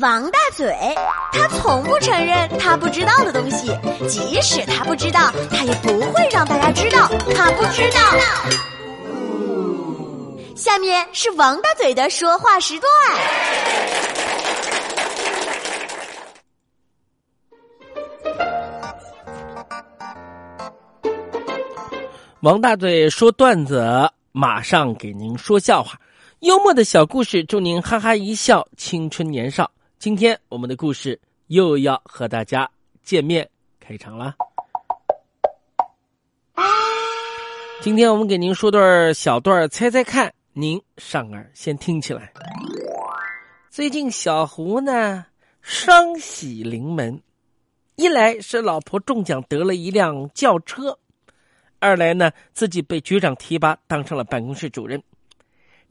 王大嘴，他从不承认他不知道的东西，即使他不知道，他也不会让大家知道他不知道。下面是王大嘴的说话时段。王大嘴说段子，马上给您说笑话，幽默的小故事，祝您哈哈一笑，青春年少。今天我们的故事又要和大家见面开场了。今天我们给您说段小段猜猜看，您上耳先听起来。最近小胡呢双喜临门，一来是老婆中奖得了一辆轿车，二来呢自己被局长提拔当上了办公室主任。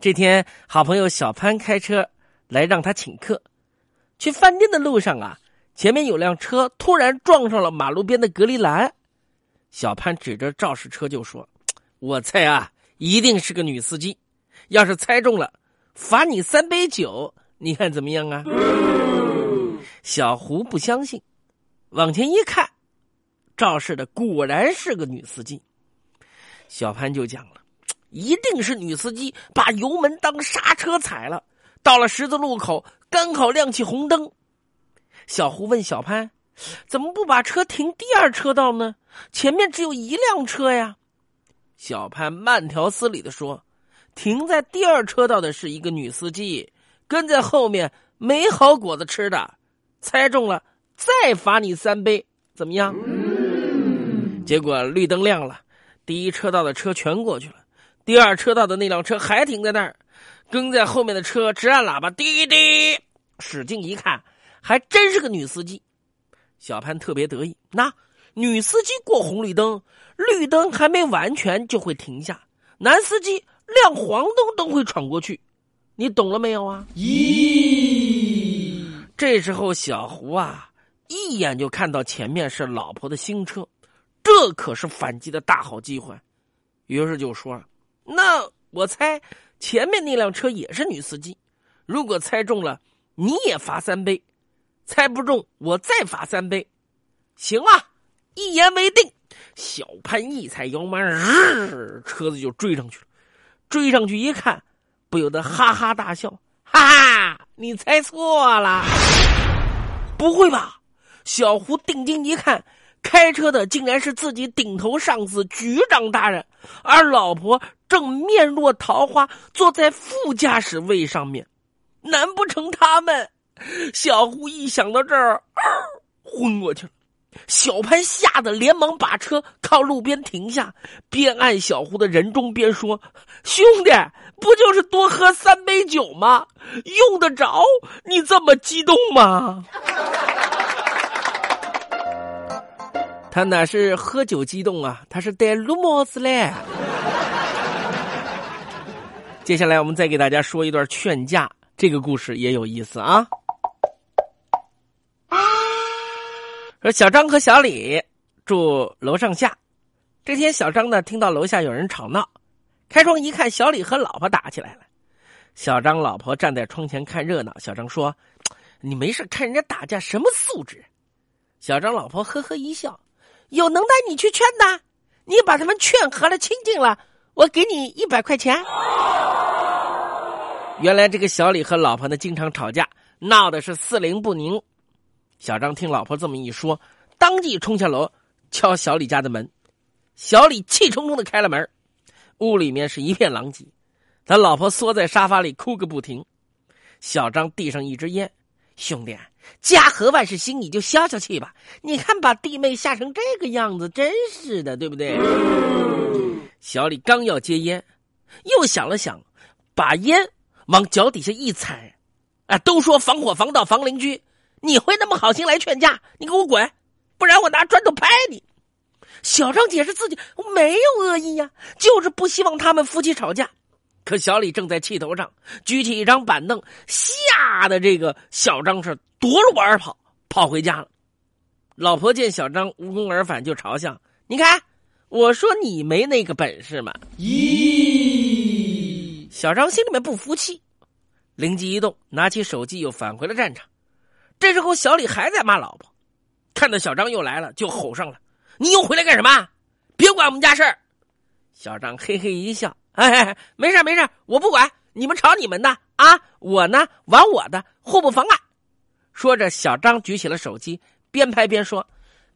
这天，好朋友小潘开车来让他请客。去饭店的路上啊，前面有辆车突然撞上了马路边的隔离栏。小潘指着肇事车就说：“我猜啊，一定是个女司机。要是猜中了，罚你三杯酒，你看怎么样啊？”小胡不相信，往前一看，肇事的果然是个女司机。小潘就讲了：“一定是女司机把油门当刹车踩了。”到了十字路口，刚好亮起红灯。小胡问小潘：“怎么不把车停第二车道呢？前面只有一辆车呀。”小潘慢条斯理的说：“停在第二车道的是一个女司机，跟在后面没好果子吃的。猜中了，再罚你三杯，怎么样？”结果绿灯亮了，第一车道的车全过去了，第二车道的那辆车还停在那儿。跟在后面的车直按喇叭，滴滴，使劲一看，还真是个女司机。小潘特别得意，那女司机过红绿灯，绿灯还没完全就会停下；男司机亮黄灯都会闯过去。你懂了没有啊？咦，这时候小胡啊，一眼就看到前面是老婆的新车，这可是反击的大好机会。于是就说：“那我猜。”前面那辆车也是女司机，如果猜中了，你也罚三杯；猜不中，我再罚三杯。行啊，一言为定。小潘一踩油门，日，车子就追上去了。追上去一看，不由得哈哈大笑：“哈哈，你猜错了！不会吧？”小胡定睛一看。开车的竟然是自己顶头上司局长大人，而老婆正面若桃花坐在副驾驶位上面，难不成他们？小胡一想到这儿，昏过去了。小潘吓得连忙把车靠路边停下，边按小胡的人中边说：“兄弟，不就是多喝三杯酒吗？用得着你这么激动吗？” 他哪是喝酒激动啊？他是带绿帽子嘞。接下来我们再给大家说一段劝架，这个故事也有意思啊。说小张和小李住楼上下，这天小张呢听到楼下有人吵闹，开窗一看，小李和老婆打起来了。小张老婆站在窗前看热闹，小张说：“你没事看人家打架，什么素质？”小张老婆呵呵一笑。有能耐你去劝呐，你把他们劝和了、清净了，我给你一百块钱。原来这个小李和老婆呢经常吵架，闹的是四邻不宁。小张听老婆这么一说，当即冲下楼敲小李家的门。小李气冲冲的开了门，屋里面是一片狼藉，他老婆缩在沙发里哭个不停。小张递上一支烟，兄弟。家和万事兴，你就消消气吧。你看，把弟妹吓成这个样子，真是的，对不对？小李刚要接烟，又想了想，把烟往脚底下一踩，啊，都说防火防盗防邻居，你会那么好心来劝架？你给我滚，不然我拿砖头拍你！小张解释自己我没有恶意呀，就是不希望他们夫妻吵架。可小李正在气头上，举起一张板凳，吓得这个小张是夺路而跑，跑回家了。老婆见小张无功而返，就嘲笑：“你看，我说你没那个本事嘛！”咦，小张心里面不服气，灵机一动，拿起手机又返回了战场。这时候小李还在骂老婆，看到小张又来了，就吼上了：“你又回来干什么？别管我们家事儿！”小张嘿嘿一笑：“哎，没事没事，我不管，你们吵你们的啊，我呢玩我的，互不妨碍。”说着，小张举起了手机，边拍边说。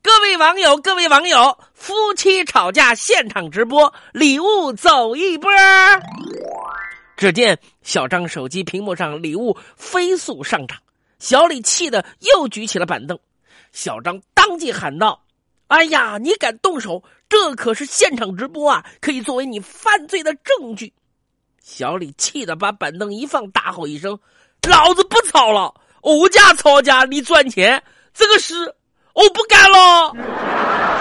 各位网友，各位网友，夫妻吵架现场直播，礼物走一波。只见小张手机屏幕上礼物飞速上涨，小李气得又举起了板凳。小张当即喊道：“哎呀，你敢动手？这可是现场直播啊，可以作为你犯罪的证据。”小李气得把板凳一放，大吼一声：“老子不吵了！我家吵架你赚钱，这个是。我不干了。